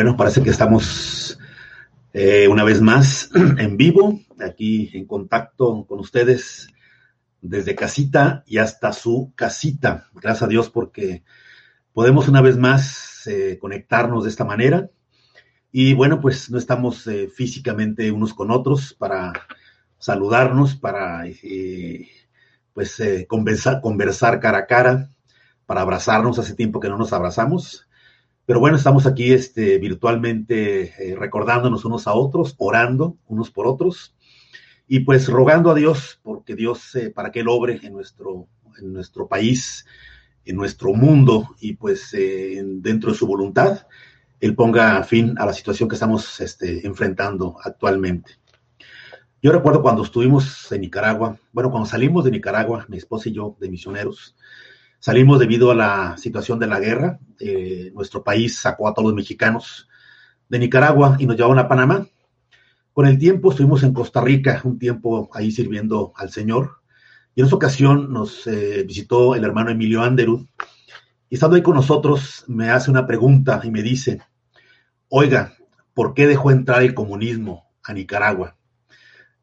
Bueno, parece que estamos eh, una vez más en vivo, aquí en contacto con ustedes desde casita y hasta su casita. Gracias a Dios porque podemos una vez más eh, conectarnos de esta manera. Y bueno, pues no estamos eh, físicamente unos con otros para saludarnos, para pues conversar, conversar cara a cara, para abrazarnos. Hace tiempo que no nos abrazamos. Pero bueno, estamos aquí este, virtualmente eh, recordándonos unos a otros, orando unos por otros y pues rogando a Dios porque Dios, eh, para que Él obre en nuestro, en nuestro país, en nuestro mundo y pues eh, dentro de su voluntad, Él ponga fin a la situación que estamos este, enfrentando actualmente. Yo recuerdo cuando estuvimos en Nicaragua, bueno, cuando salimos de Nicaragua, mi esposa y yo, de misioneros, Salimos debido a la situación de la guerra. Eh, nuestro país sacó a todos los mexicanos de Nicaragua y nos llevaron a Panamá. Con el tiempo estuvimos en Costa Rica, un tiempo ahí sirviendo al Señor. Y en esa ocasión nos eh, visitó el hermano Emilio Anderud. Y estando ahí con nosotros, me hace una pregunta y me dice, oiga, ¿por qué dejó entrar el comunismo a Nicaragua?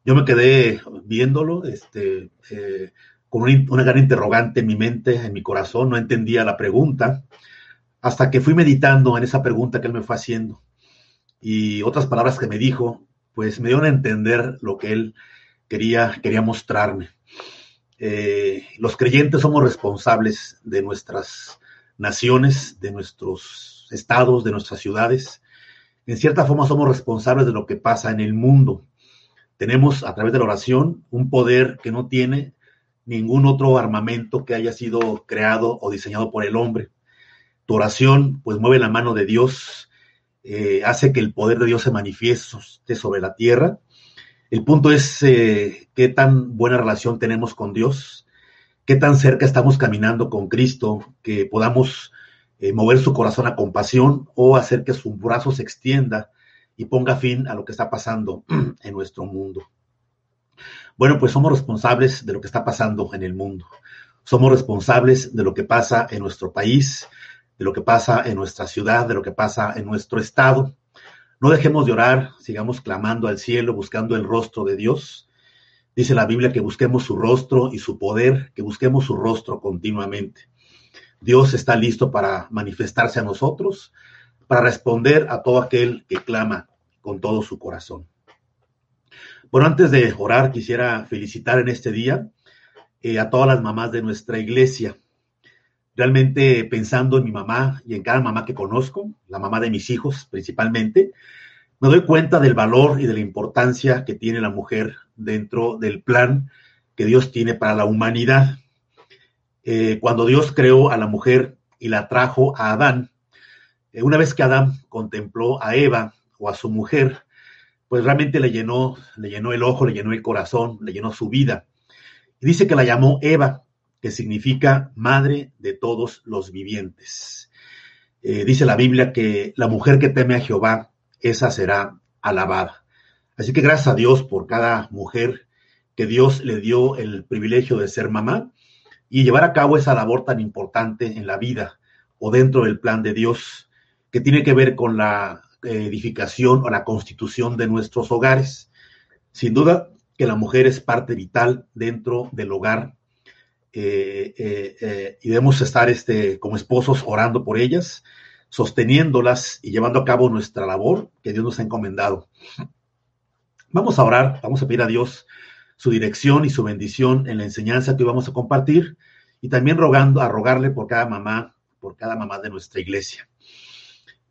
Yo me quedé viéndolo, este, eh, con una, gran interrogante en mi mente, en mi corazón, no entendía la pregunta, hasta que fui meditando en esa pregunta que él me fue haciendo. Y otras palabras que me dijo, pues me dieron a entender lo que él quería, quería mostrarme. Eh, los creyentes somos responsables de nuestras naciones, de nuestros estados, de nuestras ciudades. En cierta forma somos responsables de lo que pasa en el mundo. Tenemos a través de la oración un poder que no tiene ningún otro armamento que haya sido creado o diseñado por el hombre. Tu oración, pues mueve la mano de Dios, eh, hace que el poder de Dios se manifieste sobre la tierra. El punto es eh, qué tan buena relación tenemos con Dios, qué tan cerca estamos caminando con Cristo, que podamos eh, mover su corazón a compasión o hacer que su brazo se extienda y ponga fin a lo que está pasando en nuestro mundo. Bueno, pues somos responsables de lo que está pasando en el mundo. Somos responsables de lo que pasa en nuestro país, de lo que pasa en nuestra ciudad, de lo que pasa en nuestro estado. No dejemos de orar, sigamos clamando al cielo, buscando el rostro de Dios. Dice la Biblia que busquemos su rostro y su poder, que busquemos su rostro continuamente. Dios está listo para manifestarse a nosotros, para responder a todo aquel que clama con todo su corazón. Bueno, antes de orar, quisiera felicitar en este día eh, a todas las mamás de nuestra iglesia. Realmente pensando en mi mamá y en cada mamá que conozco, la mamá de mis hijos principalmente, me doy cuenta del valor y de la importancia que tiene la mujer dentro del plan que Dios tiene para la humanidad. Eh, cuando Dios creó a la mujer y la trajo a Adán, eh, una vez que Adán contempló a Eva o a su mujer, pues realmente le llenó, le llenó el ojo, le llenó el corazón, le llenó su vida. Y dice que la llamó Eva, que significa madre de todos los vivientes. Eh, dice la Biblia que la mujer que teme a Jehová, esa será alabada. Así que gracias a Dios por cada mujer que Dios le dio el privilegio de ser mamá y llevar a cabo esa labor tan importante en la vida o dentro del plan de Dios que tiene que ver con la edificación o la constitución de nuestros hogares. Sin duda que la mujer es parte vital dentro del hogar eh, eh, eh, y debemos estar este, como esposos orando por ellas, sosteniéndolas y llevando a cabo nuestra labor que Dios nos ha encomendado. Vamos a orar, vamos a pedir a Dios su dirección y su bendición en la enseñanza que vamos a compartir y también rogando a rogarle por cada mamá, por cada mamá de nuestra iglesia.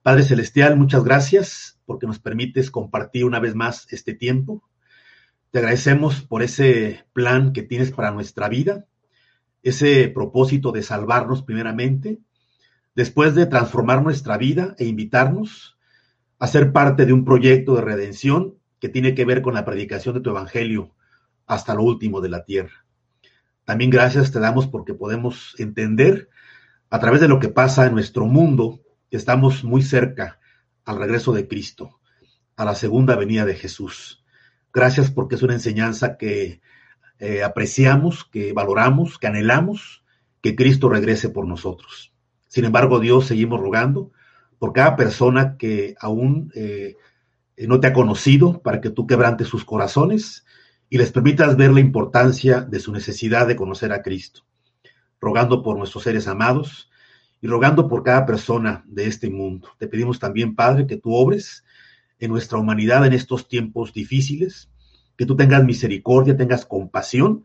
Padre Celestial, muchas gracias porque nos permites compartir una vez más este tiempo. Te agradecemos por ese plan que tienes para nuestra vida, ese propósito de salvarnos primeramente, después de transformar nuestra vida e invitarnos a ser parte de un proyecto de redención que tiene que ver con la predicación de tu evangelio hasta lo último de la tierra. También gracias te damos porque podemos entender a través de lo que pasa en nuestro mundo estamos muy cerca al regreso de Cristo, a la segunda venida de Jesús. Gracias porque es una enseñanza que eh, apreciamos, que valoramos, que anhelamos que Cristo regrese por nosotros. Sin embargo, Dios seguimos rogando por cada persona que aún eh, no te ha conocido, para que tú quebrantes sus corazones y les permitas ver la importancia de su necesidad de conocer a Cristo, rogando por nuestros seres amados y rogando por cada persona de este mundo. Te pedimos también, Padre, que tú obres en nuestra humanidad en estos tiempos difíciles, que tú tengas misericordia, tengas compasión,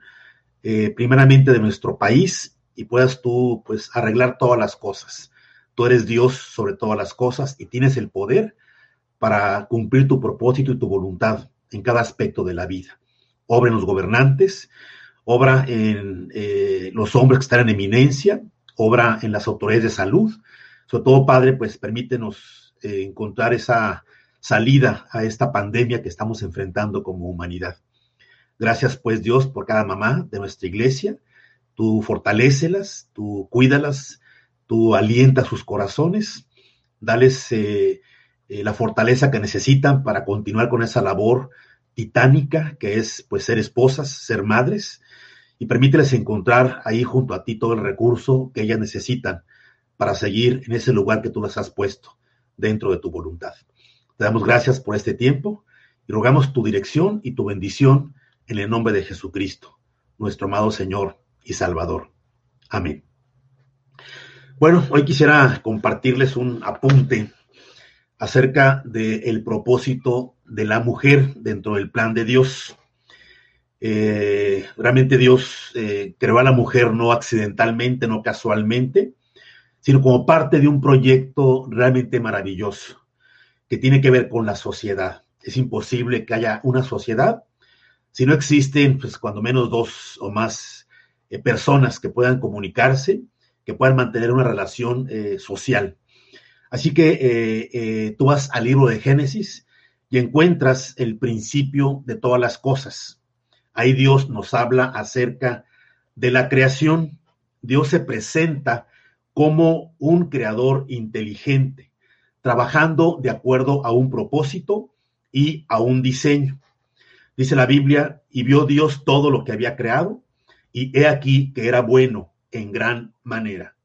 eh, primeramente de nuestro país y puedas tú, pues, arreglar todas las cosas. Tú eres Dios sobre todas las cosas y tienes el poder para cumplir tu propósito y tu voluntad en cada aspecto de la vida. Obra en los gobernantes, obra en eh, los hombres que están en eminencia, obra en las autoridades de salud. Sobre todo, Padre, pues permítenos eh, encontrar esa salida a esta pandemia que estamos enfrentando como humanidad. Gracias, pues, Dios, por cada mamá de nuestra iglesia. Tú fortalécelas, tú cuídalas, tú alientas sus corazones, dales eh, eh, la fortaleza que necesitan para continuar con esa labor titánica que es, pues, ser esposas, ser madres, y permíteles encontrar ahí junto a ti todo el recurso que ellas necesitan para seguir en ese lugar que tú las has puesto dentro de tu voluntad. Te damos gracias por este tiempo y rogamos tu dirección y tu bendición en el nombre de Jesucristo, nuestro amado Señor y Salvador. Amén. Bueno, hoy quisiera compartirles un apunte acerca del propósito de la mujer dentro del plan de Dios. Eh, realmente Dios eh, creó a la mujer no accidentalmente, no casualmente, sino como parte de un proyecto realmente maravilloso que tiene que ver con la sociedad. Es imposible que haya una sociedad si no existen, pues cuando menos dos o más eh, personas que puedan comunicarse, que puedan mantener una relación social. Así que tú vas al libro de Génesis y encuentras el principio de todas las cosas. Ahí Dios nos habla acerca de la creación. Dios se presenta como un creador inteligente trabajando de acuerdo a un propósito y a un diseño. Dice la Biblia, y vio Dios todo lo que había creado, y he aquí que era bueno en gran manera.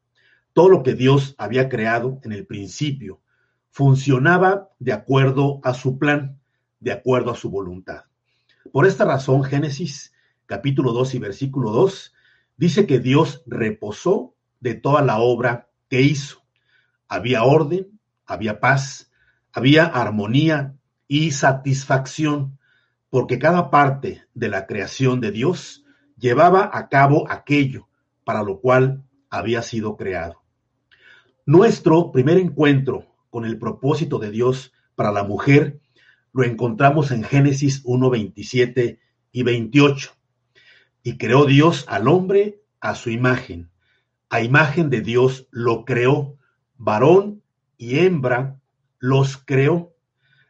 Todo lo que Dios había creado en el principio funcionaba de acuerdo a su plan, de acuerdo a su voluntad. Por esta razón, Génesis capítulo 2 y versículo 2 dice que Dios reposó de toda la obra que hizo. Había orden, había paz, había armonía y satisfacción, porque cada parte de la creación de Dios llevaba a cabo aquello para lo cual había sido creado. Nuestro primer encuentro con el propósito de Dios para la mujer lo encontramos en Génesis 1, 27 y 28. Y creó Dios al hombre a su imagen. A imagen de Dios lo creó, varón y hembra los creó.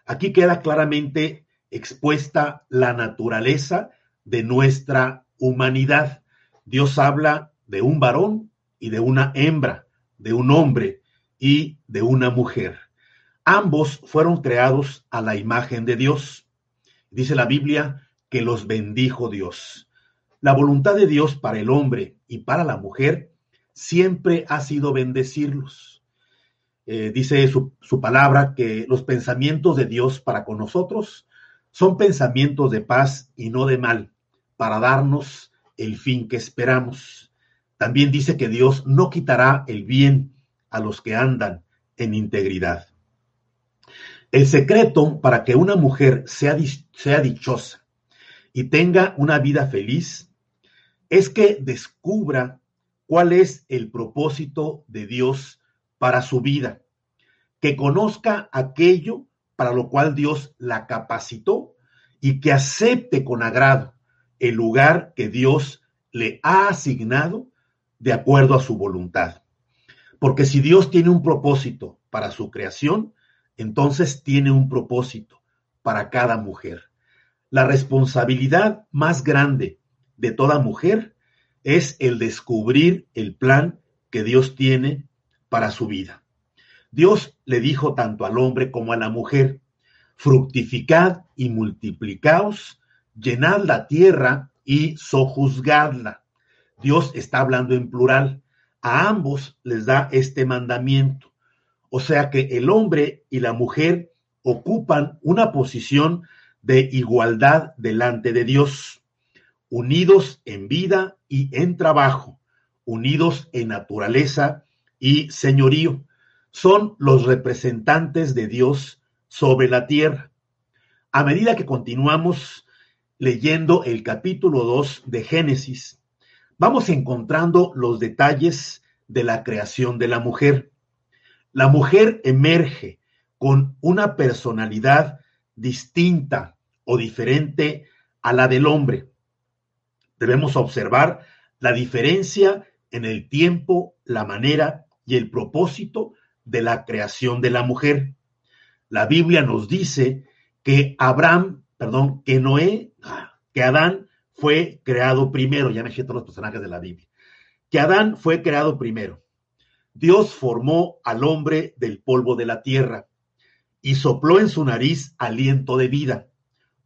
Aquí queda claramente expuesta la naturaleza de nuestra humanidad. Dios habla de un varón y de una hembra, de un hombre y de una mujer. Ambos fueron creados a la imagen de Dios. Dice la Biblia que los bendijo Dios. La voluntad de Dios para el hombre y para la mujer siempre ha sido bendecirlos. Eh, dice su, su palabra que los pensamientos de Dios para con nosotros son pensamientos de paz y no de mal, para darnos el fin que esperamos. También dice que Dios no quitará el bien a los que andan en integridad. El secreto para que una mujer sea, sea dichosa y tenga una vida feliz es que descubra cuál es el propósito de Dios para su vida, que conozca aquello para lo cual Dios la capacitó y que acepte con agrado el lugar que Dios le ha asignado de acuerdo a su voluntad. Porque si Dios tiene un propósito para su creación, entonces tiene un propósito para cada mujer. La responsabilidad más grande de toda mujer es el descubrir el plan que Dios tiene para su vida. Dios le dijo tanto al hombre como a la mujer, fructificad y multiplicaos, llenad la tierra y sojuzgadla. Dios está hablando en plural. A ambos les da este mandamiento. O sea que el hombre y la mujer ocupan una posición de igualdad delante de Dios, unidos en vida y en trabajo, unidos en naturaleza y señorío. Son los representantes de Dios sobre la tierra. A medida que continuamos leyendo el capítulo 2 de Génesis, vamos encontrando los detalles de la creación de la mujer. La mujer emerge con una personalidad distinta o diferente a la del hombre. Debemos observar la diferencia en el tiempo, la manera y el propósito de la creación de la mujer. La Biblia nos dice que Abraham, perdón, que Noé, que Adán fue creado primero, ya me todos los personajes de la Biblia, que Adán fue creado primero. Dios formó al hombre del polvo de la tierra y sopló en su nariz aliento de vida.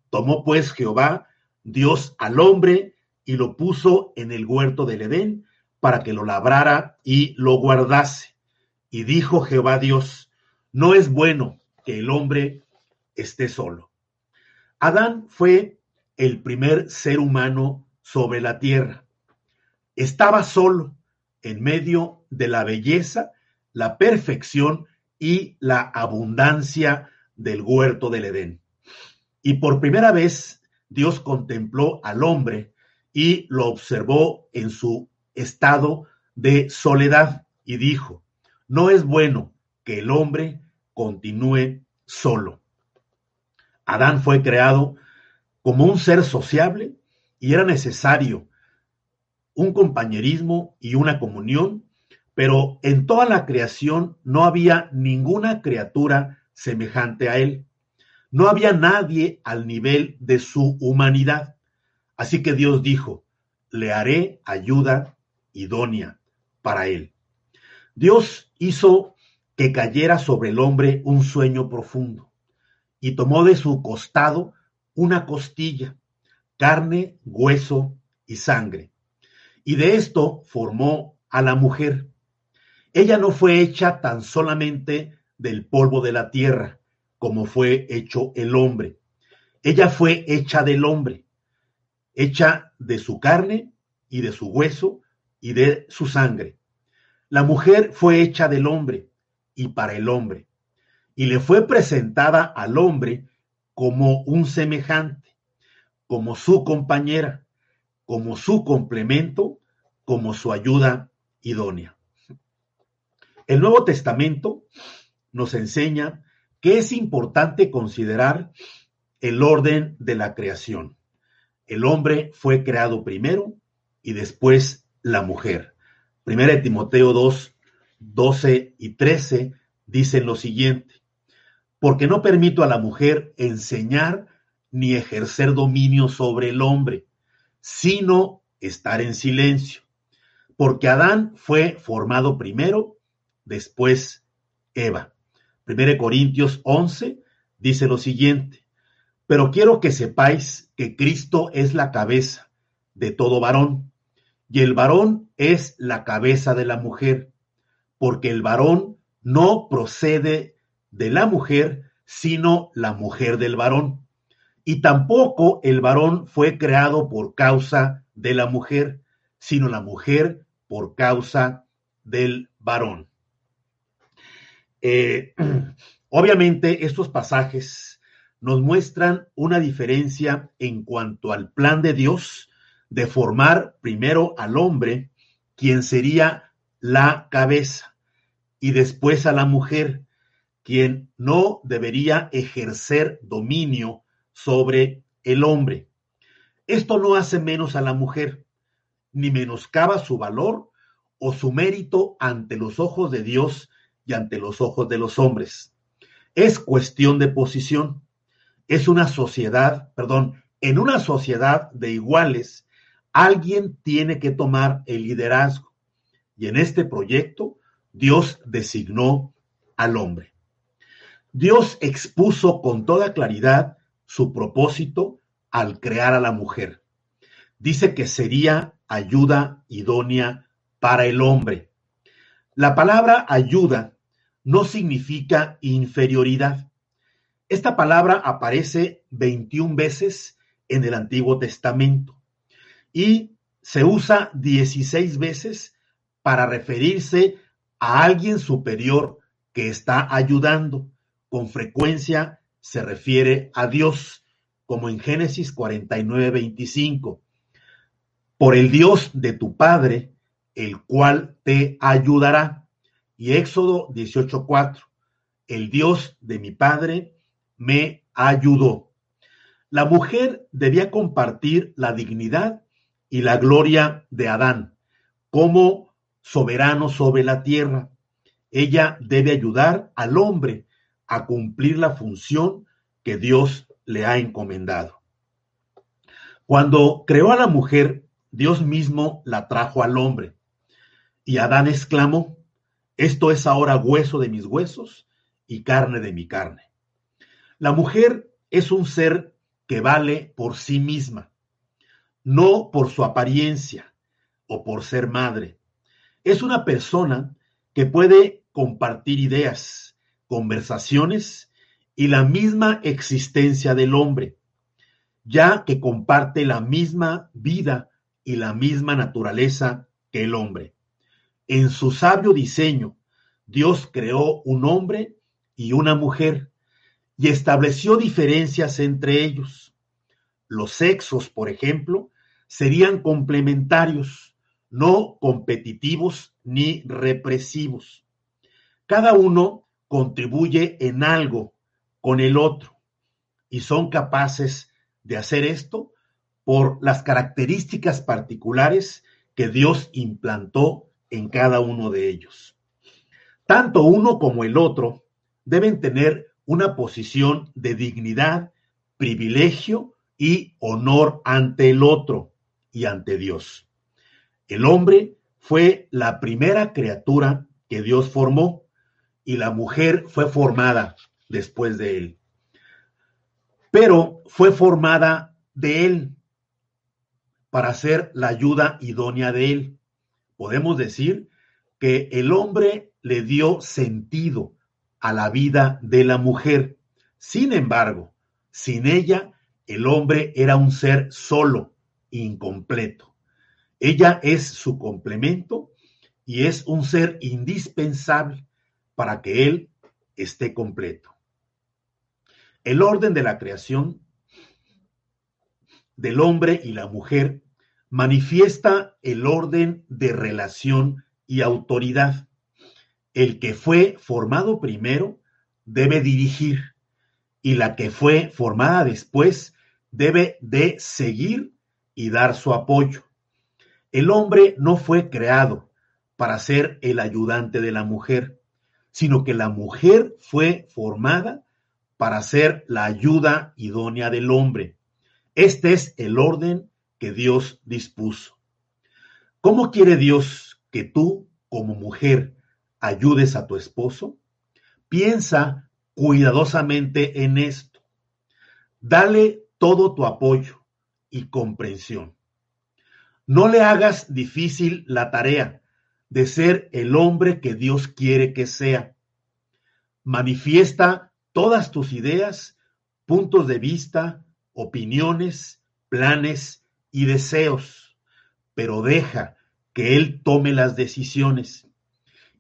Tomó pues Jehová, Dios al hombre, y lo puso en el huerto del Edén para que lo labrara y lo guardase. Y dijo Jehová Dios, no es bueno que el hombre esté solo. Adán fue el primer ser humano sobre la tierra. Estaba solo en medio de la belleza, la perfección y la abundancia del huerto del Edén. Y por primera vez Dios contempló al hombre y lo observó en su estado de soledad y dijo, no es bueno que el hombre continúe solo. Adán fue creado como un ser sociable y era necesario un compañerismo y una comunión, pero en toda la creación no había ninguna criatura semejante a él. No había nadie al nivel de su humanidad. Así que Dios dijo, le haré ayuda idónea para él. Dios hizo que cayera sobre el hombre un sueño profundo y tomó de su costado una costilla, carne, hueso y sangre y de esto formó a la mujer. Ella no fue hecha tan solamente del polvo de la tierra, como fue hecho el hombre. Ella fue hecha del hombre, hecha de su carne y de su hueso y de su sangre. La mujer fue hecha del hombre y para el hombre, y le fue presentada al hombre como un semejante, como su compañera, como su complemento, como su ayuda idónea. El Nuevo Testamento nos enseña que es importante considerar el orden de la creación. El hombre fue creado primero y después la mujer. Primera de Timoteo 2, 12 y 13 dicen lo siguiente, porque no permito a la mujer enseñar ni ejercer dominio sobre el hombre, sino estar en silencio, porque Adán fue formado primero, después Eva. 1 Corintios 11 dice lo siguiente, pero quiero que sepáis que Cristo es la cabeza de todo varón, y el varón es la cabeza de la mujer, porque el varón no procede de la mujer, sino la mujer del varón y tampoco el varón fue creado por causa de la mujer, sino la mujer por causa del varón. Eh, obviamente estos pasajes nos muestran una diferencia en cuanto al plan de Dios de formar primero al hombre, quien sería la cabeza, y después a la mujer, quien no debería ejercer dominio sobre el hombre. Esto no hace menos a la mujer, ni menoscaba su valor o su mérito ante los ojos de Dios ante los ojos de los hombres. Es cuestión de posición. Es una sociedad, perdón, en una sociedad de iguales, alguien tiene que tomar el liderazgo. Y en este proyecto, Dios designó al hombre. Dios expuso con toda claridad su propósito al crear a la mujer. Dice que sería ayuda idónea para el hombre. La palabra ayuda no significa inferioridad. Esta palabra aparece 21 veces en el Antiguo Testamento y se usa 16 veces para referirse a alguien superior que está ayudando. Con frecuencia se refiere a Dios, como en Génesis 49, 25. Por el Dios de tu Padre, el cual te ayudará. Y Éxodo 18:4, el Dios de mi Padre me ayudó. La mujer debía compartir la dignidad y la gloria de Adán como soberano sobre la tierra. Ella debe ayudar al hombre a cumplir la función que Dios le ha encomendado. Cuando creó a la mujer, Dios mismo la trajo al hombre. Y Adán exclamó, esto es ahora hueso de mis huesos y carne de mi carne. La mujer es un ser que vale por sí misma, no por su apariencia o por ser madre. Es una persona que puede compartir ideas, conversaciones y la misma existencia del hombre, ya que comparte la misma vida y la misma naturaleza que el hombre. En su sabio diseño, Dios creó un hombre y una mujer y estableció diferencias entre ellos. Los sexos, por ejemplo, serían complementarios, no competitivos ni represivos. Cada uno contribuye en algo con el otro y son capaces de hacer esto por las características particulares que Dios implantó en cada uno de ellos. Tanto uno como el otro deben tener una posición de dignidad, privilegio y honor ante el otro y ante Dios. El hombre fue la primera criatura que Dios formó y la mujer fue formada después de él. Pero fue formada de él para ser la ayuda idónea de él podemos decir que el hombre le dio sentido a la vida de la mujer. Sin embargo, sin ella, el hombre era un ser solo, incompleto. Ella es su complemento y es un ser indispensable para que él esté completo. El orden de la creación del hombre y la mujer manifiesta el orden de relación y autoridad. El que fue formado primero debe dirigir y la que fue formada después debe de seguir y dar su apoyo. El hombre no fue creado para ser el ayudante de la mujer, sino que la mujer fue formada para ser la ayuda idónea del hombre. Este es el orden que Dios dispuso. ¿Cómo quiere Dios que tú, como mujer, ayudes a tu esposo? Piensa cuidadosamente en esto. Dale todo tu apoyo y comprensión. No le hagas difícil la tarea de ser el hombre que Dios quiere que sea. Manifiesta todas tus ideas, puntos de vista, opiniones, planes y deseos, pero deja que Él tome las decisiones.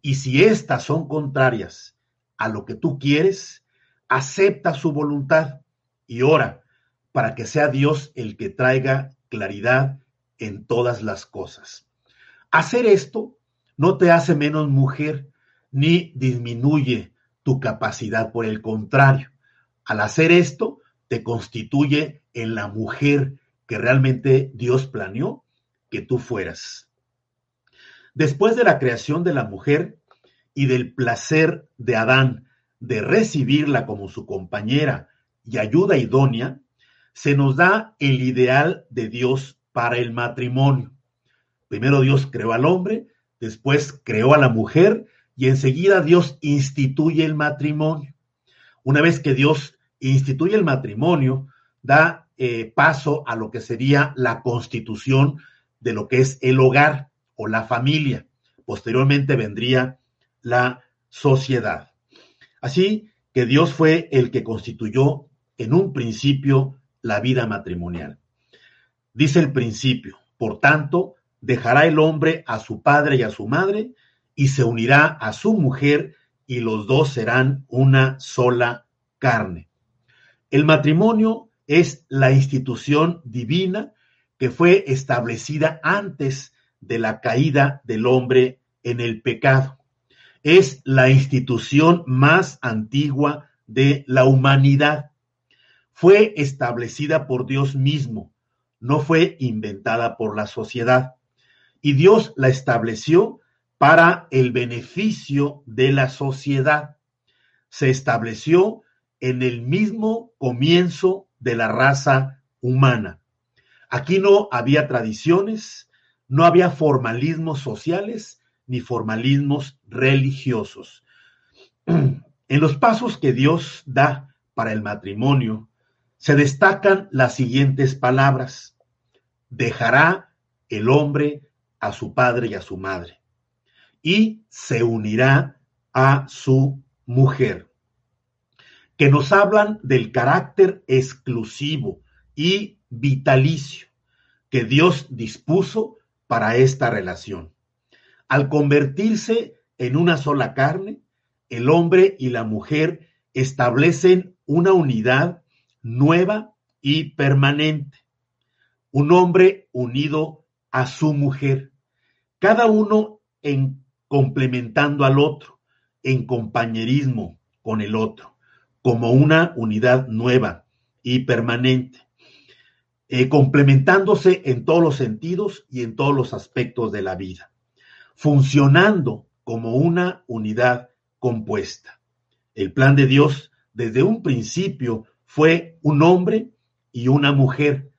Y si éstas son contrarias a lo que tú quieres, acepta su voluntad y ora para que sea Dios el que traiga claridad en todas las cosas. Hacer esto no te hace menos mujer ni disminuye tu capacidad, por el contrario, al hacer esto te constituye en la mujer que realmente Dios planeó que tú fueras. Después de la creación de la mujer y del placer de Adán de recibirla como su compañera y ayuda idónea, se nos da el ideal de Dios para el matrimonio. Primero Dios creó al hombre, después creó a la mujer y enseguida Dios instituye el matrimonio. Una vez que Dios instituye el matrimonio, da eh, paso a lo que sería la constitución de lo que es el hogar o la familia. Posteriormente vendría la sociedad. Así que Dios fue el que constituyó en un principio la vida matrimonial. Dice el principio, por tanto, dejará el hombre a su padre y a su madre y se unirá a su mujer y los dos serán una sola carne. El matrimonio es la institución divina que fue establecida antes de la caída del hombre en el pecado. Es la institución más antigua de la humanidad. Fue establecida por Dios mismo, no fue inventada por la sociedad. Y Dios la estableció para el beneficio de la sociedad. Se estableció en el mismo comienzo de la raza humana. Aquí no había tradiciones, no había formalismos sociales ni formalismos religiosos. En los pasos que Dios da para el matrimonio, se destacan las siguientes palabras. Dejará el hombre a su padre y a su madre y se unirá a su mujer, que nos hablan del carácter exclusivo y vitalicio que Dios dispuso para esta relación. Al convertirse en una sola carne, el hombre y la mujer establecen una unidad nueva y permanente. Un hombre unido a su mujer, cada uno en complementando al otro, en compañerismo con el otro, como una unidad nueva y permanente, eh, complementándose en todos los sentidos y en todos los aspectos de la vida funcionando como una unidad compuesta. El plan de Dios desde un principio fue un hombre y una mujer,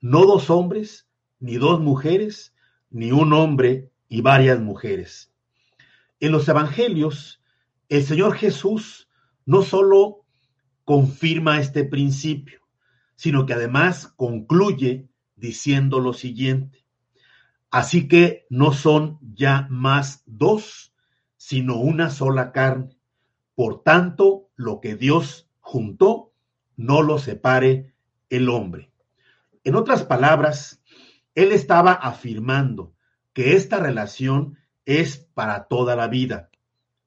no dos hombres, ni dos mujeres, ni un hombre y varias mujeres. En los evangelios, el Señor Jesús no solo confirma este principio, sino que además concluye diciendo lo siguiente. Así que no son ya más dos, sino una sola carne. Por tanto, lo que Dios juntó, no lo separe el hombre. En otras palabras, él estaba afirmando que esta relación es para toda la vida.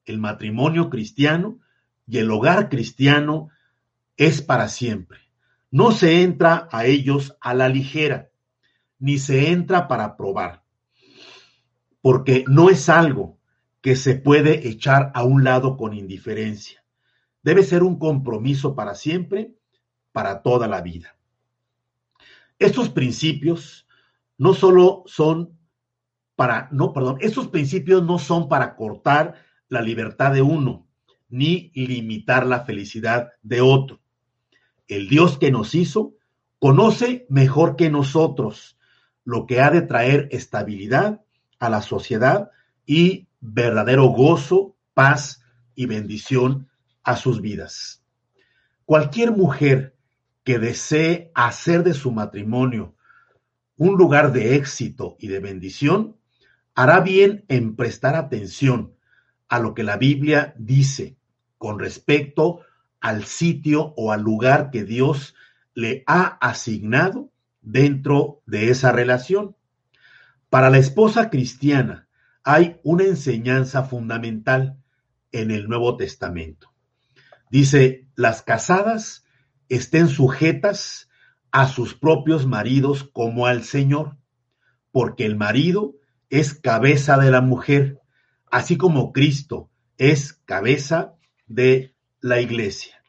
El matrimonio cristiano y el hogar cristiano es para siempre. No se entra a ellos a la ligera ni se entra para probar, porque no es algo que se puede echar a un lado con indiferencia. Debe ser un compromiso para siempre, para toda la vida. Estos principios no solo son para, no, perdón, estos principios no son para cortar la libertad de uno, ni limitar la felicidad de otro. El Dios que nos hizo conoce mejor que nosotros lo que ha de traer estabilidad a la sociedad y verdadero gozo, paz y bendición a sus vidas. Cualquier mujer que desee hacer de su matrimonio un lugar de éxito y de bendición, hará bien en prestar atención a lo que la Biblia dice con respecto al sitio o al lugar que Dios le ha asignado dentro de esa relación. Para la esposa cristiana hay una enseñanza fundamental en el Nuevo Testamento. Dice, las casadas estén sujetas a sus propios maridos como al Señor, porque el marido es cabeza de la mujer, así como Cristo es cabeza de la iglesia.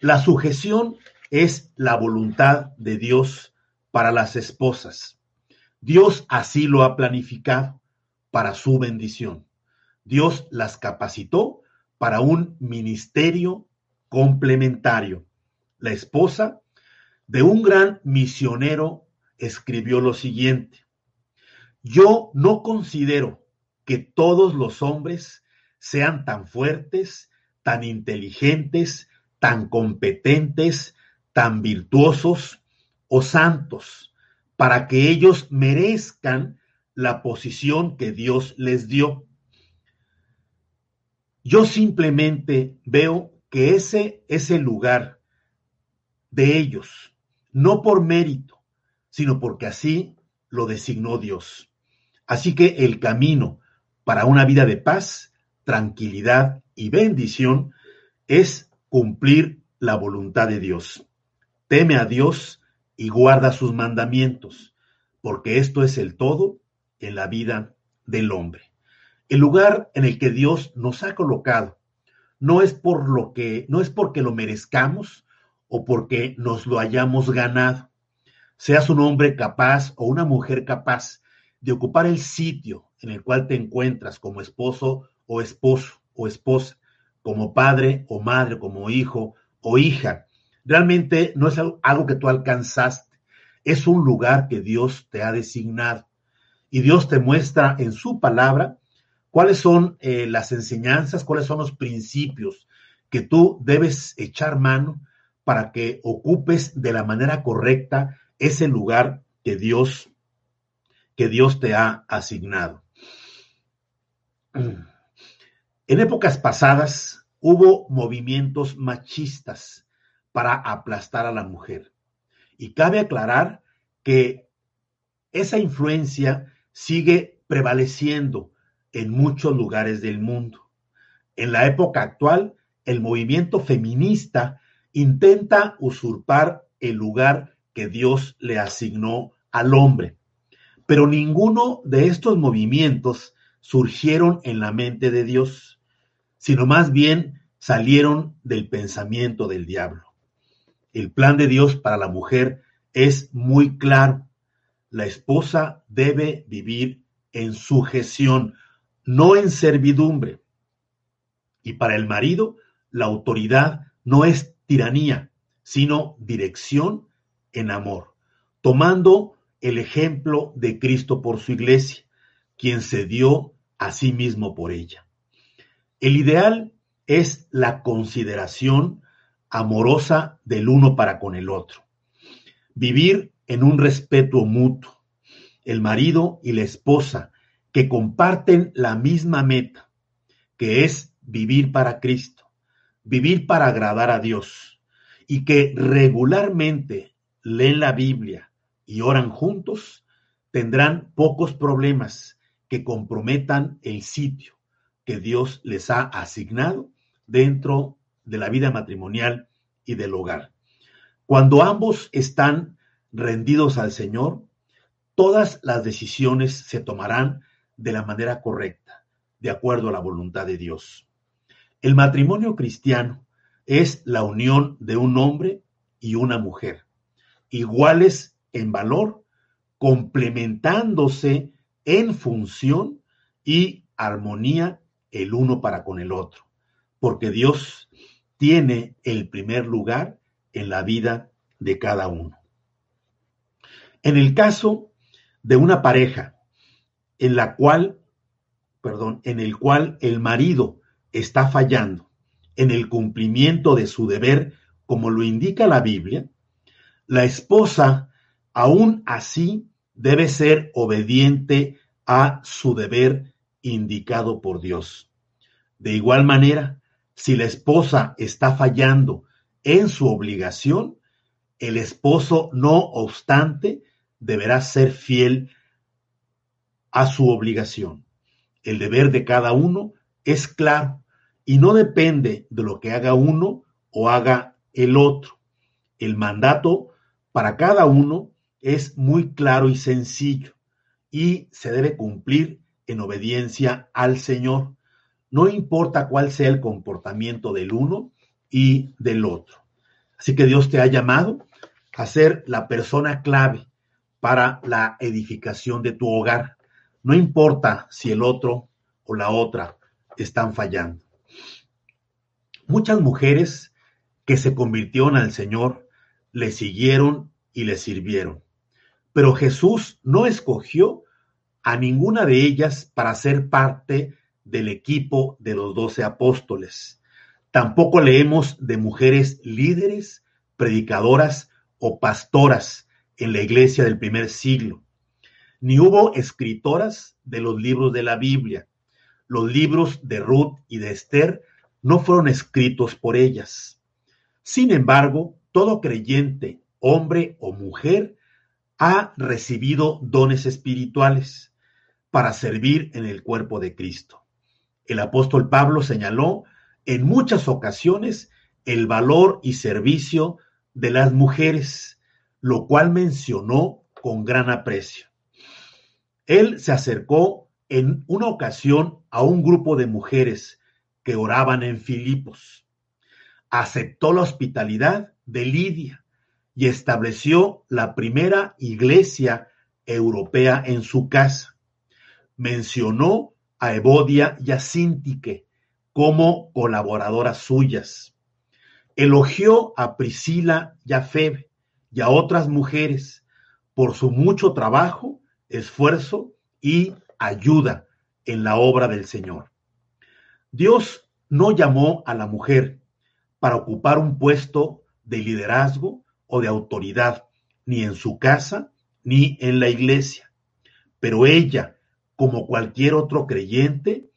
La sujeción es la voluntad de Dios para las esposas. Dios así lo ha planificado para su bendición. Dios las capacitó para un ministerio complementario. La esposa de un gran misionero escribió lo siguiente. Yo no considero que todos los hombres sean tan fuertes, tan inteligentes, tan competentes, tan virtuosos o santos para que ellos merezcan la posición que Dios les dio. Yo simplemente veo que ese es el lugar de ellos, no por mérito, sino porque así lo designó Dios. Así que el camino para una vida de paz, tranquilidad y bendición es cumplir la voluntad de Dios. Teme a Dios y guarda sus mandamientos, porque esto es el todo en la vida del hombre. El lugar en el que Dios nos ha colocado no es por lo que no es porque lo merezcamos o porque nos lo hayamos ganado. Seas un hombre capaz o una mujer capaz de ocupar el sitio en el cual te encuentras como esposo o esposo o esposa, como padre o madre, como hijo o hija. Realmente no es algo que tú alcanzaste, es un lugar que Dios te ha designado. Y Dios te muestra en su palabra cuáles son eh, las enseñanzas, cuáles son los principios que tú debes echar mano para que ocupes de la manera correcta ese lugar que Dios que Dios te ha asignado. En épocas pasadas hubo movimientos machistas para aplastar a la mujer. Y cabe aclarar que esa influencia sigue prevaleciendo en muchos lugares del mundo. En la época actual, el movimiento feminista intenta usurpar el lugar que Dios le asignó al hombre. Pero ninguno de estos movimientos surgieron en la mente de Dios, sino más bien salieron del pensamiento del diablo. El plan de Dios para la mujer es muy claro. La esposa debe vivir en sujeción, no en servidumbre. Y para el marido, la autoridad no es tiranía, sino dirección en amor, tomando el ejemplo de Cristo por su iglesia, quien se dio a sí mismo por ella. El ideal es la consideración amorosa del uno para con el otro. Vivir en un respeto mutuo. El marido y la esposa que comparten la misma meta, que es vivir para Cristo, vivir para agradar a Dios, y que regularmente leen la Biblia, y oran juntos, tendrán pocos problemas que comprometan el sitio que Dios les ha asignado dentro de la vida matrimonial y del hogar. Cuando ambos están rendidos al Señor, todas las decisiones se tomarán de la manera correcta, de acuerdo a la voluntad de Dios. El matrimonio cristiano es la unión de un hombre y una mujer, iguales en valor, complementándose en función y armonía el uno para con el otro, porque Dios tiene el primer lugar en la vida de cada uno. En el caso de una pareja en la cual, perdón, en el cual el marido está fallando en el cumplimiento de su deber, como lo indica la Biblia, la esposa Aún así, debe ser obediente a su deber indicado por Dios. De igual manera, si la esposa está fallando en su obligación, el esposo, no obstante, deberá ser fiel a su obligación. El deber de cada uno es claro y no depende de lo que haga uno o haga el otro. El mandato para cada uno es muy claro y sencillo y se debe cumplir en obediencia al Señor. No importa cuál sea el comportamiento del uno y del otro. Así que Dios te ha llamado a ser la persona clave para la edificación de tu hogar. No importa si el otro o la otra están fallando. Muchas mujeres que se convirtieron al Señor le siguieron y le sirvieron. Pero Jesús no escogió a ninguna de ellas para ser parte del equipo de los doce apóstoles. Tampoco leemos de mujeres líderes, predicadoras o pastoras en la iglesia del primer siglo. Ni hubo escritoras de los libros de la Biblia. los libros de Ruth y de Esther no fueron escritos por ellas. Sin embargo, todo creyente, hombre o mujer, ha recibido dones espirituales para servir en el cuerpo de Cristo. El apóstol Pablo señaló en muchas ocasiones el valor y servicio de las mujeres, lo cual mencionó con gran aprecio. Él se acercó en una ocasión a un grupo de mujeres que oraban en Filipos. Aceptó la hospitalidad de Lidia y estableció la primera iglesia europea en su casa. Mencionó a Evodia y a Sintique como colaboradoras suyas. Elogió a Priscila y a Febe y a otras mujeres por su mucho trabajo, esfuerzo y ayuda en la obra del Señor. Dios no llamó a la mujer para ocupar un puesto de liderazgo o de autoridad, ni en su casa, ni en la iglesia. Pero ella, como cualquier otro creyente,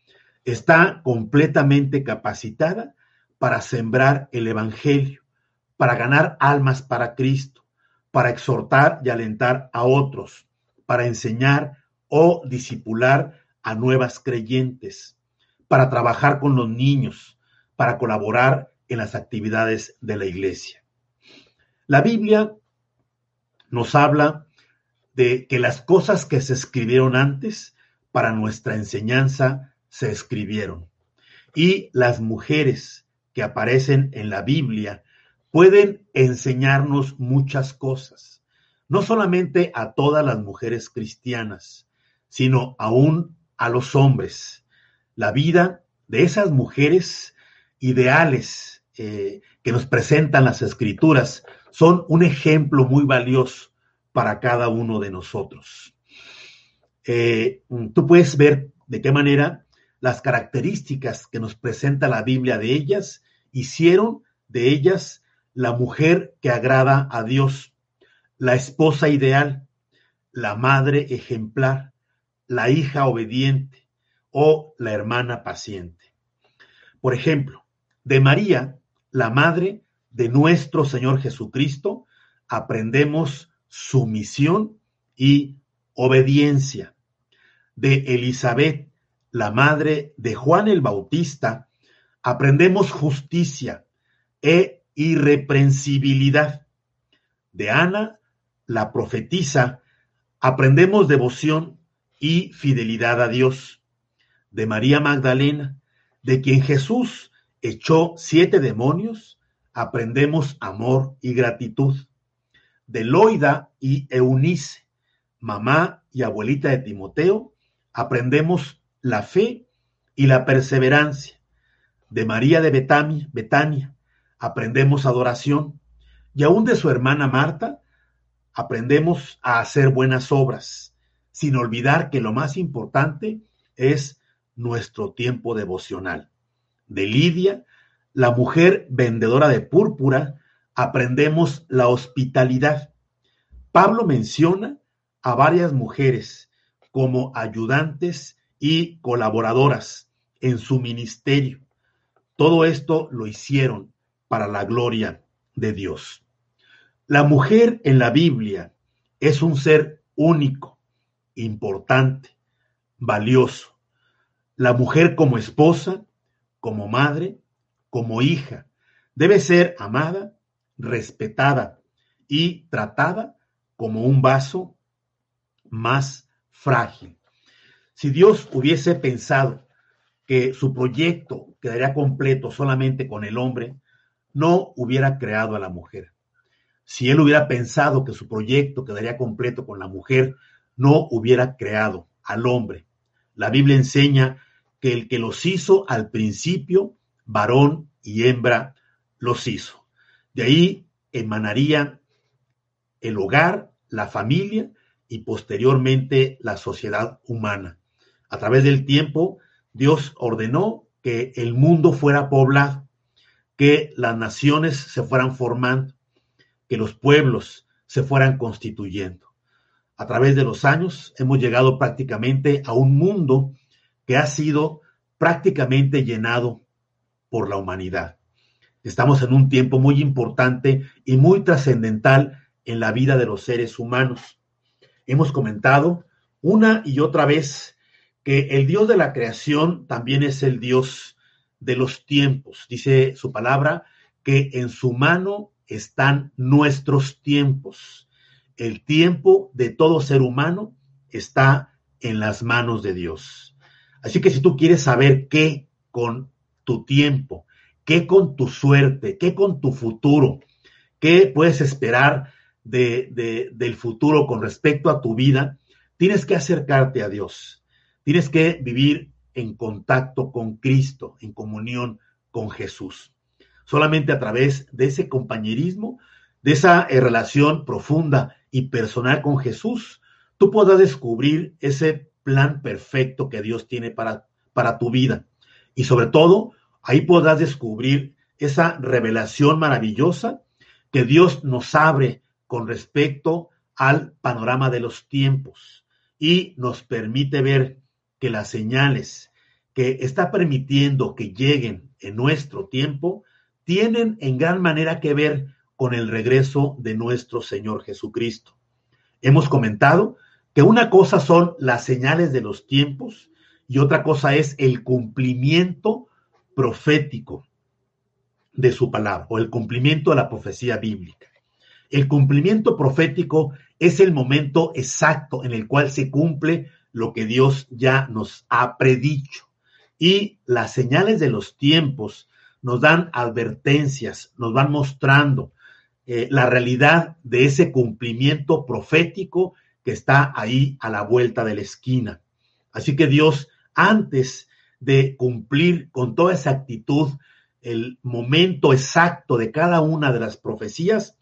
está completamente capacitada para sembrar el Evangelio, para ganar almas para Cristo, para exhortar y alentar a otros, para enseñar o disipular a nuevas creyentes, para trabajar con los niños, para colaborar en las actividades de la iglesia. La Biblia nos habla de que las cosas que se escribieron antes para nuestra enseñanza se escribieron. Y las mujeres que aparecen en la Biblia pueden enseñarnos muchas cosas, no solamente a todas las mujeres cristianas, sino aún a los hombres. La vida de esas mujeres ideales eh, que nos presentan las escrituras son un ejemplo muy valioso para cada uno de nosotros. Eh, tú puedes ver de qué manera las características que nos presenta la Biblia de ellas hicieron de ellas la mujer que agrada a Dios, la esposa ideal, la madre ejemplar, la hija obediente o la hermana paciente. Por ejemplo, de María, la madre de nuestro Señor Jesucristo, aprendemos sumisión y obediencia. De Elizabeth, la madre de Juan el Bautista, aprendemos justicia e irreprensibilidad. De Ana, la profetisa, aprendemos devoción y fidelidad a Dios. De María Magdalena, de quien Jesús echó siete demonios, aprendemos amor y gratitud. De Loida y Eunice, mamá y abuelita de Timoteo, aprendemos la fe y la perseverancia. De María de Betania, Betania aprendemos adoración. Y aún de su hermana Marta, aprendemos a hacer buenas obras, sin olvidar que lo más importante es nuestro tiempo devocional. De Lidia, la mujer vendedora de púrpura, aprendemos la hospitalidad. Pablo menciona a varias mujeres como ayudantes y colaboradoras en su ministerio. Todo esto lo hicieron para la gloria de Dios. La mujer en la Biblia es un ser único, importante, valioso. La mujer como esposa, como madre, como hija. Debe ser amada, respetada y tratada como un vaso más frágil. Si Dios hubiese pensado que su proyecto quedaría completo solamente con el hombre, no hubiera creado a la mujer. Si él hubiera pensado que su proyecto quedaría completo con la mujer, no hubiera creado al hombre. La Biblia enseña que el que los hizo al principio varón y hembra los hizo. De ahí emanaría el hogar, la familia y posteriormente la sociedad humana. A través del tiempo, Dios ordenó que el mundo fuera poblado, que las naciones se fueran formando, que los pueblos se fueran constituyendo. A través de los años hemos llegado prácticamente a un mundo que ha sido prácticamente llenado por la humanidad. Estamos en un tiempo muy importante y muy trascendental en la vida de los seres humanos. Hemos comentado una y otra vez que el Dios de la creación también es el Dios de los tiempos. Dice su palabra que en su mano están nuestros tiempos. El tiempo de todo ser humano está en las manos de Dios. Así que si tú quieres saber qué con tu tiempo, qué con tu suerte, qué con tu futuro, qué puedes esperar de, del futuro con respecto a tu vida, tienes que acercarte a Dios. Tienes que vivir en contacto con Cristo, en comunión con Jesús. Solamente a través de ese compañerismo, de esa eh, relación profunda y personal con Jesús, tú podrás descubrir ese plan perfecto que Dios tiene para, para tu vida. Y sobre todo, ahí podrás descubrir esa revelación maravillosa que Dios nos abre con respecto al panorama de los tiempos y nos permite ver que las señales que está permitiendo que lleguen en nuestro tiempo tienen en gran manera que ver con el regreso de nuestro Señor Jesucristo. Hemos comentado que una cosa son las señales de los tiempos y otra cosa es el cumplimiento profético de su palabra o el cumplimiento de la profecía bíblica. El cumplimiento profético es el momento exacto en el cual se cumple lo que Dios ya nos ha predicho. Y las señales de los tiempos nos dan advertencias, nos van mostrando eh, la realidad de ese cumplimiento profético que está ahí a la vuelta de la esquina. Así que Dios, antes de cumplir con toda esa actitud el momento exacto de cada una de las profecías,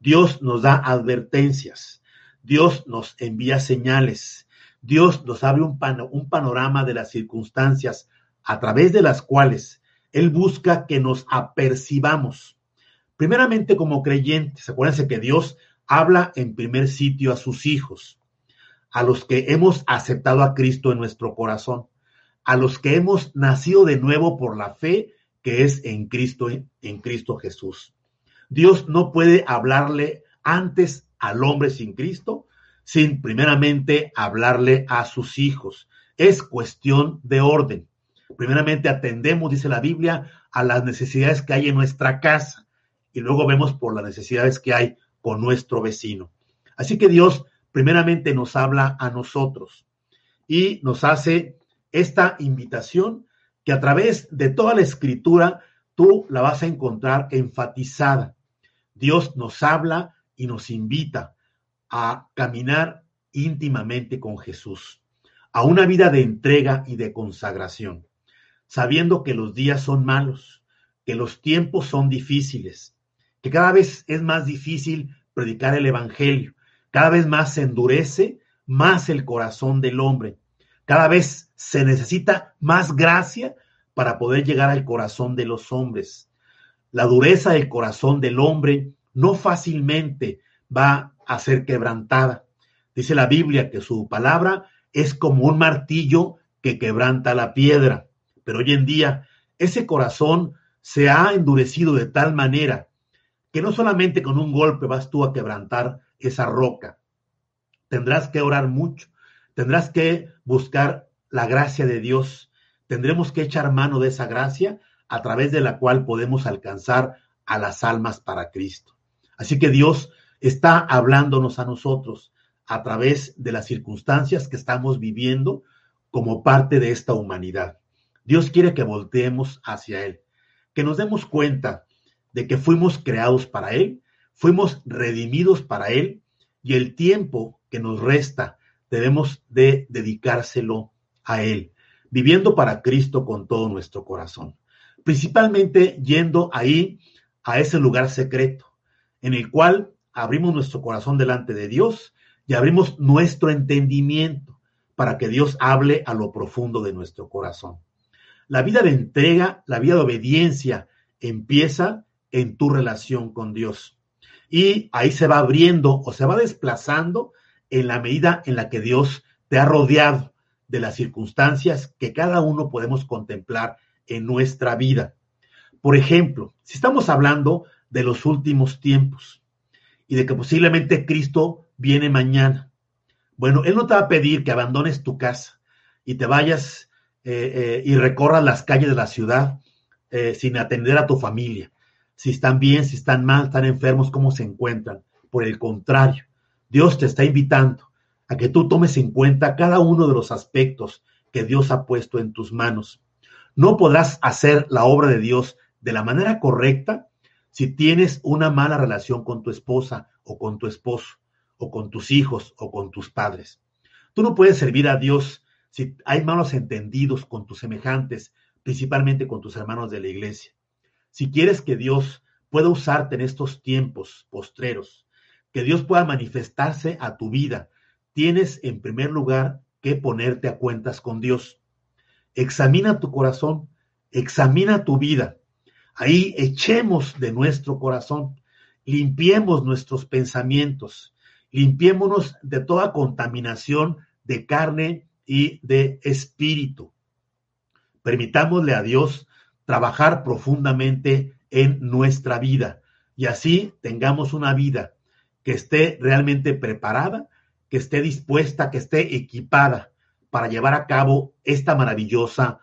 Dios nos da advertencias, Dios nos envía señales, Dios nos abre un, un panorama de las circunstancias a través de las cuales Él busca que nos apercibamos. Primeramente como creyentes, acuérdense que Dios habla en primer sitio a sus hijos, a los que hemos aceptado a Cristo en nuestro corazón, a los que hemos nacido de nuevo por la fe que es en Cristo, en Cristo Jesús. Dios no puede hablarle antes al hombre sin Cristo, sin primeramente hablarle a sus hijos. Es cuestión de orden. Primeramente atendemos, dice la Biblia, a las necesidades que hay en nuestra casa y luego vemos por las necesidades que hay con nuestro vecino. Así que Dios primeramente nos habla a nosotros y nos hace esta invitación que a través de toda la escritura tú la vas a encontrar enfatizada. Dios nos habla y nos invita a caminar íntimamente con Jesús, a una vida de entrega y de consagración, sabiendo que los días son malos, que los tiempos son difíciles, que cada vez es más difícil predicar el Evangelio, cada vez más se endurece más el corazón del hombre, cada vez se necesita más gracia para poder llegar al corazón de los hombres. La dureza del corazón del hombre no fácilmente va a ser quebrantada. Dice la Biblia que su palabra es como un martillo que quebranta la piedra. Pero hoy en día ese corazón se ha endurecido de tal manera que no solamente con un golpe vas tú a quebrantar esa roca, tendrás que orar mucho, tendrás que buscar la gracia de Dios, tendremos que echar mano de esa gracia a través de la cual podemos alcanzar a las almas para Cristo. Así que Dios está hablándonos a nosotros a través de las circunstancias que estamos viviendo como parte de esta humanidad. Dios quiere que volteemos hacia Él, que nos demos cuenta de que fuimos creados para Él, fuimos redimidos para Él y el tiempo que nos resta debemos de dedicárselo a Él, viviendo para Cristo con todo nuestro corazón, principalmente yendo ahí a ese lugar secreto en el cual abrimos nuestro corazón delante de Dios y abrimos nuestro entendimiento para que Dios hable a lo profundo de nuestro corazón. La vida de entrega, la vida de obediencia empieza en tu relación con Dios. Y ahí se va abriendo o se va desplazando en la medida en la que Dios te ha rodeado, de las circunstancias que cada uno podemos contemplar en nuestra vida. Por ejemplo, si estamos hablando de los últimos tiempos y de que posiblemente Cristo viene mañana, bueno, Él no te va a pedir que abandones tu casa y te vayas eh, eh, y recorras las calles de la ciudad eh, sin atender a tu familia. Si están bien, si están mal, están enfermos, cómo se encuentran. Por el contrario, Dios te está invitando a que tú tomes en cuenta cada uno de los aspectos que Dios ha puesto en tus manos. No podrás hacer la obra de Dios de la manera correcta si tienes una mala relación con tu esposa o con tu esposo o con tus hijos o con tus padres. Tú no puedes servir a Dios si hay malos entendidos con tus semejantes, principalmente con tus hermanos de la iglesia. Si quieres que Dios pueda usarte en estos tiempos postreros, que Dios pueda manifestarse a tu vida, tienes en primer lugar que ponerte a cuentas con Dios. Examina tu corazón, examina tu vida. Ahí echemos de nuestro corazón, limpiemos nuestros pensamientos, limpiémonos de toda contaminación de carne y de espíritu. Permitámosle a Dios trabajar profundamente en nuestra vida y así tengamos una vida que esté realmente preparada, que esté dispuesta, que esté equipada para llevar a cabo esta maravillosa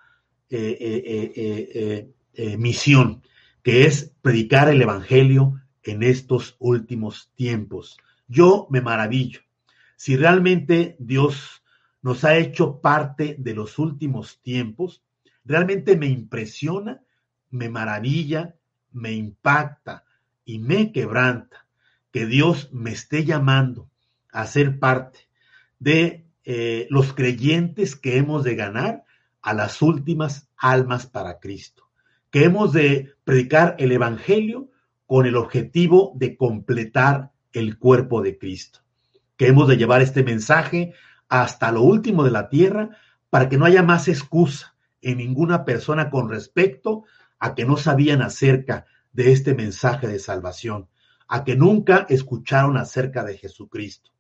eh, eh, eh, misión, que es predicar el Evangelio en estos últimos tiempos. Yo me maravillo. Si realmente Dios nos ha hecho parte de los últimos tiempos, realmente me impresiona, me maravilla, me impacta y me quebranta que Dios me esté llamando a ser parte de eh, los creyentes que hemos de ganar a las últimas almas para Cristo, que hemos de predicar el Evangelio con el objetivo de completar el cuerpo de Cristo, que hemos de llevar este mensaje hasta lo último de la tierra para que no haya más excusa en ninguna persona con respecto a que no sabían acerca de este mensaje de salvación, a que nunca escucharon acerca de Jesucristo.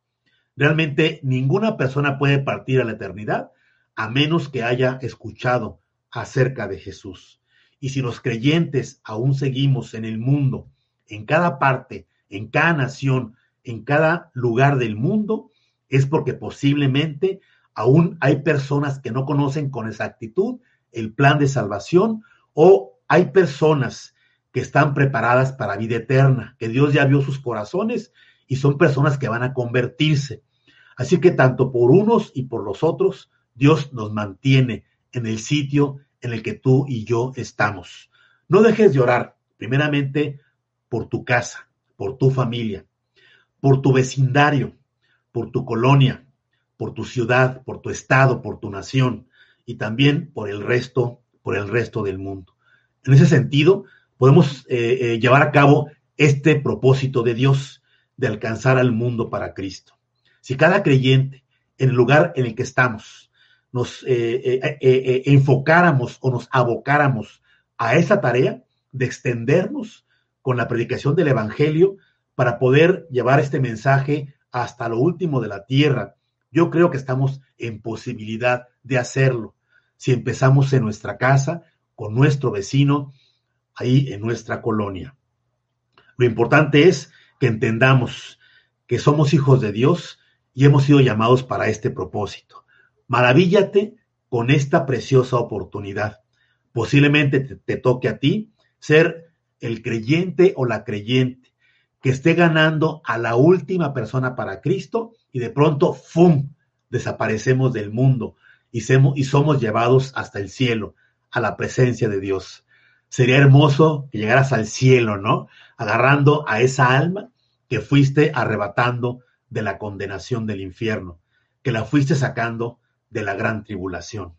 Realmente ninguna persona puede partir a la eternidad a menos que haya escuchado acerca de Jesús. Y si los creyentes aún seguimos en el mundo, en cada parte, en cada nación, en cada lugar del mundo, es porque posiblemente aún hay personas que no conocen con exactitud el plan de salvación o hay personas que están preparadas para vida eterna, que Dios ya vio sus corazones y son personas que van a convertirse. Así que tanto por unos y por los otros, Dios nos mantiene en el sitio en el que tú y yo estamos. No dejes de orar, primeramente, por tu casa, por tu familia, por tu vecindario, por tu colonia, por tu ciudad, por tu estado, por tu nación y también por el resto, por el resto del mundo. En ese sentido, podemos eh, eh, llevar a cabo este propósito de Dios de alcanzar al mundo para Cristo. Si cada creyente en el lugar en el que estamos nos eh, enfocáramos o nos abocáramos a esa tarea de extendernos con la predicación del Evangelio para poder llevar este mensaje hasta lo último de la tierra. Yo creo que estamos en posibilidad de hacerlo si empezamos en nuestra casa, con nuestro vecino, ahí en nuestra colonia. Lo importante es que entendamos que somos hijos de Dios y hemos sido llamados para este propósito. Maravíllate con esta preciosa oportunidad. Posiblemente te, te toque a ti ser el creyente o la creyente que esté ganando a la última persona para Cristo y de pronto, ¡fum!, desaparecemos del mundo y, somos llevados hasta el cielo, a la presencia de Dios. Sería hermoso que llegaras al cielo, ¿no? Agarrando a esa alma que fuiste arrebatando de la condenación del infierno, que la fuiste sacando de la gran tribulación.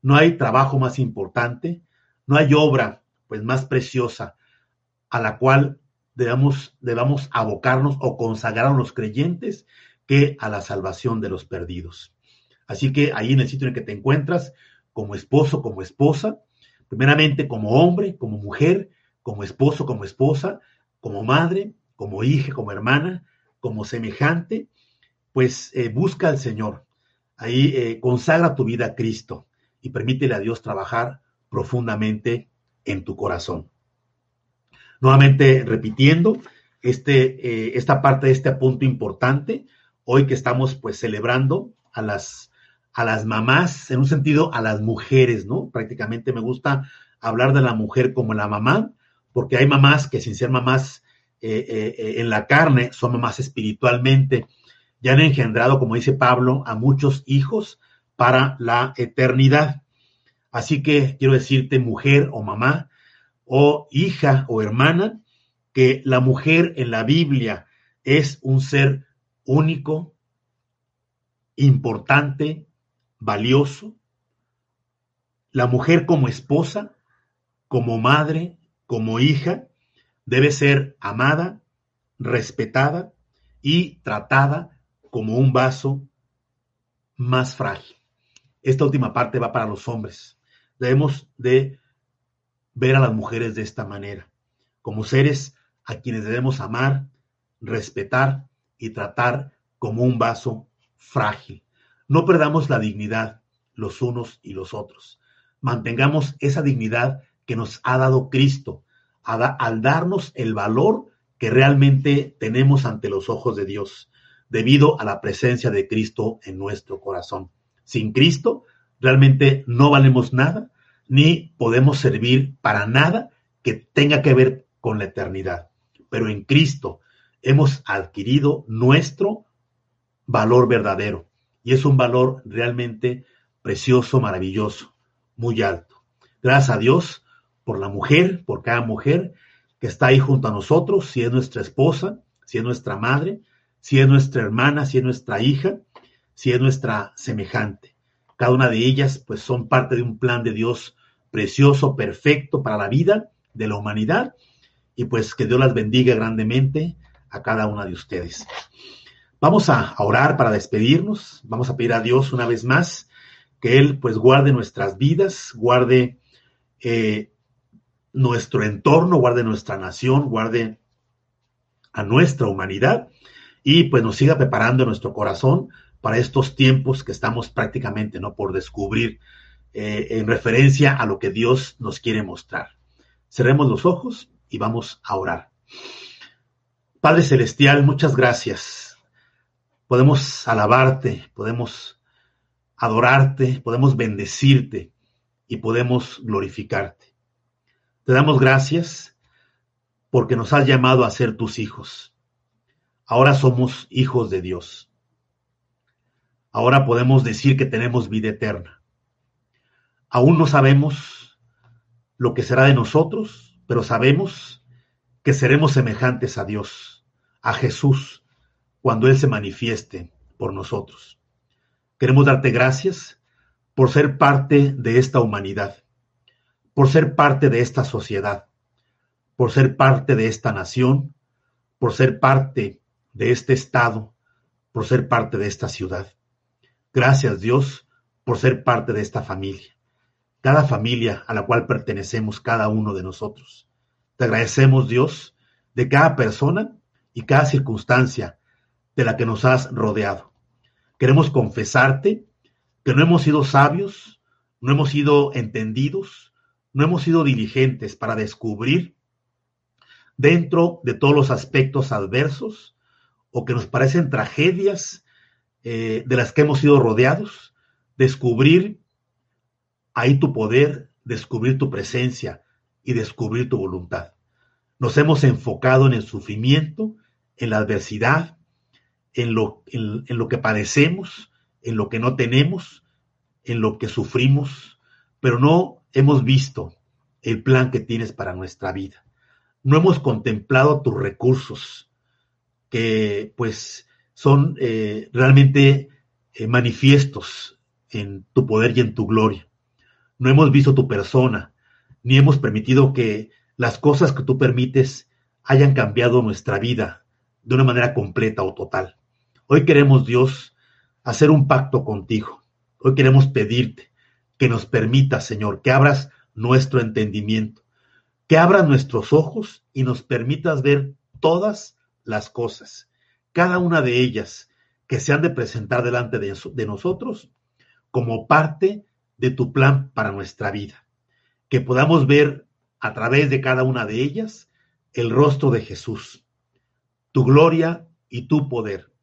No hay trabajo más importante, no hay obra pues más preciosa a la cual debamos, debamos abocarnos o consagrar a los creyentes que a la salvación de los perdidos. Así que ahí en el sitio en el que te encuentras, como esposo, como esposa, primeramente como hombre, como mujer, como esposo, como esposa, como madre, como hija, como hermana, como semejante, pues eh, busca al Señor. ahí eh, consagra tu vida a Cristo y permítele a Dios trabajar profundamente en tu corazón. Nuevamente repitiendo este, eh, esta parte de este punto importante, hoy que estamos pues celebrando a las, a las mamás, en un sentido a las mujeres, ¿no? Prácticamente me gusta hablar de la mujer como la mamá, porque hay mamás que sin ser mamás eh, eh, en la carne, son mamás espiritualmente, ya han engendrado, como dice Pablo, a muchos hijos para la eternidad. Así que quiero decirte, mujer o mamá, o hija o hermana, que la mujer en la Biblia es un ser único, importante, valioso. La mujer como esposa, como madre, como hija, debe ser amada, respetada y tratada como un vaso más frágil. Esta última parte va para los hombres. Debemos de ver a las mujeres de esta manera, como seres a quienes debemos amar, respetar y tratar como un vaso frágil. No perdamos la dignidad los unos y los otros. Mantengamos esa dignidad que nos ha dado Cristo al darnos el valor que realmente tenemos ante los ojos de Dios, debido a la presencia de Cristo en nuestro corazón. Sin Cristo, realmente no valemos nada, ni podemos servir para nada que tenga que ver con la eternidad pero en Cristo hemos adquirido nuestro valor verdadero. Y es un valor realmente precioso, maravilloso, muy alto. Gracias a Dios por la mujer, por cada mujer que está ahí junto a nosotros, si es nuestra esposa, si es nuestra madre, si es nuestra hermana, si es nuestra hija, si es nuestra semejante. Cada una de ellas pues son parte de un plan de Dios precioso, perfecto para la vida de la humanidad y pues que Dios las bendiga grandemente a cada una de ustedes. Vamos a orar para despedirnos, vamos a pedir a Dios una vez más que Él pues guarde nuestras vidas, guarde eh, nuestro entorno, guarde nuestra nación, guarde a nuestra humanidad y pues nos siga preparando nuestro corazón para estos tiempos que estamos prácticamente no por descubrir eh, en referencia a lo que Dios nos quiere mostrar. Cerremos los ojos y vamos a orar. Padre Celestial, muchas gracias. Podemos alabarte, podemos adorarte, podemos bendecirte y podemos glorificarte. Te damos gracias porque nos has llamado a ser tus hijos. Ahora somos hijos de Dios. Ahora podemos decir que tenemos vida eterna. Aún no sabemos lo que será de nosotros, pero sabemos que seremos semejantes a Dios, a Jesús, cuando Él se manifieste por nosotros. Queremos darte gracias por ser parte de esta humanidad, por ser parte de esta sociedad, por ser parte de esta nación, por ser parte de este estado, por ser parte de esta ciudad. Gracias Dios por ser parte de esta familia cada familia a la cual pertenecemos cada uno de nosotros. Te agradecemos, Dios, de cada persona y cada circunstancia de la que nos has rodeado. Queremos confesarte que no hemos sido sabios, no hemos sido entendidos, no hemos sido diligentes para descubrir dentro de todos los aspectos adversos o que nos parecen tragedias eh, de las que hemos sido rodeados, descubrir ahí tu poder, descubrir tu presencia y descubrir tu voluntad. Nos hemos enfocado en el sufrimiento, en la adversidad, en lo, en, lo que padecemos, en lo que no tenemos, en lo que sufrimos, pero no hemos visto el plan que tienes para nuestra vida. No hemos contemplado tus recursos, que pues son eh, realmente eh, manifiestos en tu poder y en tu gloria no hemos visto tu persona, ni hemos permitido que las cosas que tú permites hayan cambiado nuestra vida de una manera completa o total. Hoy queremos, Dios, hacer un pacto contigo. Hoy queremos pedirte que nos permitas, Señor, que abras nuestro entendimiento, que abras nuestros ojos y nos permitas ver todas las cosas, cada una de ellas que se han de presentar delante de, de nosotros como parte de tu plan para nuestra vida. Que podamos ver a través de cada una de ellas el rostro de Jesús, tu gloria y tu poder,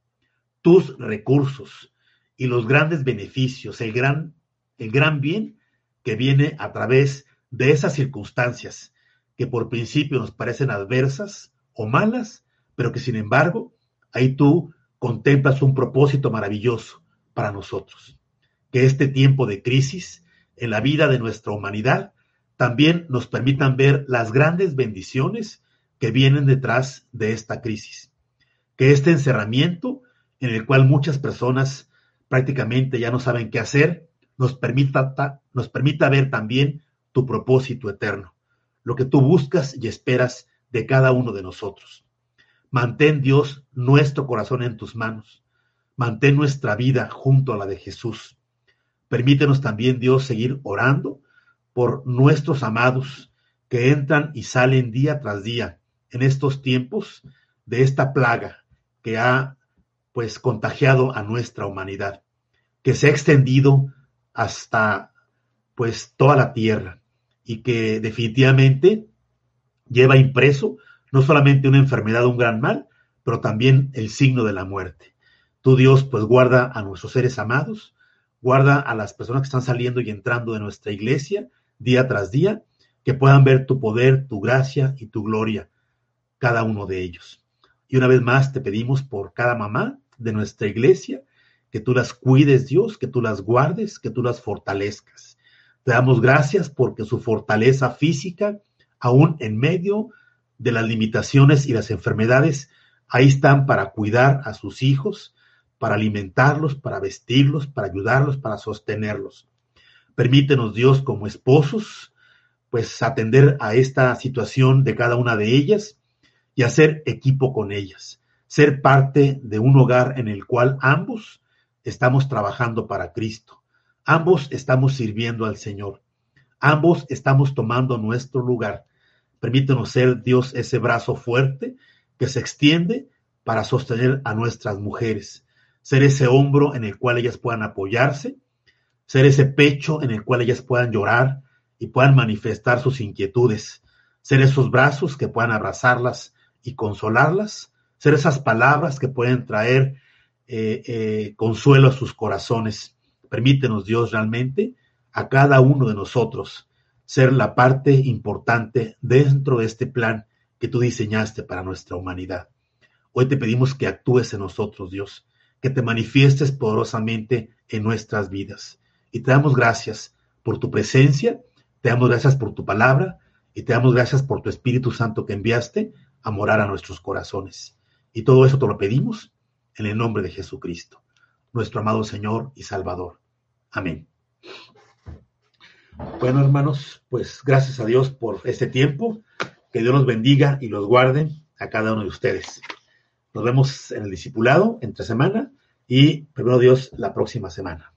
tus recursos y los grandes beneficios, el gran, el gran bien que viene a través de esas circunstancias que por principio nos parecen adversas o malas, pero que sin embargo ahí tú contemplas un propósito maravilloso para nosotros. Que este tiempo de crisis en la vida de nuestra humanidad también nos permitan ver las grandes bendiciones que vienen detrás de esta crisis. Que este encerramiento en el cual muchas personas prácticamente ya no saben qué hacer, nos permita, nos permita ver también tu propósito eterno, lo que tú buscas y esperas de cada uno de nosotros. Mantén, Dios, nuestro corazón en tus manos. Mantén nuestra vida junto a la de Jesús. Permítenos también, Dios, seguir orando por nuestros amados que entran y salen día tras día en estos tiempos de esta plaga que ha pues contagiado a nuestra humanidad, que se ha extendido hasta pues toda la tierra y que definitivamente lleva impreso no solamente una enfermedad, un gran mal, pero también el signo de la muerte. Tu Dios, pues guarda a nuestros seres amados, guarda a las personas que están saliendo y entrando de nuestra iglesia día tras día, que puedan ver tu poder, tu gracia y tu gloria, cada uno de ellos. Y una vez más te pedimos por cada mamá de nuestra iglesia, que tú las cuides, Dios, que tú las guardes, que tú las fortalezcas. Te damos gracias porque su fortaleza física, aún en medio de las limitaciones y las enfermedades, ahí están para cuidar a sus hijos, para alimentarlos, para vestirlos, para ayudarlos, para sostenerlos. Permítenos, Dios, como esposos, pues atender a esta situación de cada una de ellas y hacer equipo con ellas, ser parte de un hogar en el cual ambos estamos trabajando para Cristo, ambos estamos sirviendo al Señor, ambos estamos tomando nuestro lugar. Permítenos ser, Dios, ese brazo fuerte que se extiende para sostener a nuestras mujeres, ser ese hombro en el cual ellas puedan apoyarse, ser ese pecho en el cual ellas puedan llorar y puedan manifestar sus inquietudes, ser esos brazos que puedan abrazarlas y consolarlas, ser esas palabras que pueden traer eh, eh, consuelo a sus corazones. Permítenos, Dios, realmente a cada uno de nosotros ser la parte importante dentro de este plan que tú diseñaste para nuestra humanidad. Hoy te pedimos que actúes en nosotros, Dios, que te manifiestes poderosamente en nuestras vidas. Y te damos gracias por tu presencia, te damos gracias por tu palabra y te damos gracias por tu Espíritu Santo que enviaste a morar a nuestros corazones. Y todo eso te lo pedimos en el nombre de Jesucristo, nuestro amado Señor y Salvador. Amén. Bueno, hermanos, pues gracias a Dios por este tiempo. Que Dios los bendiga y los guarde a cada uno de ustedes. Nos vemos en el discipulado entre semana y primero Dios la próxima semana.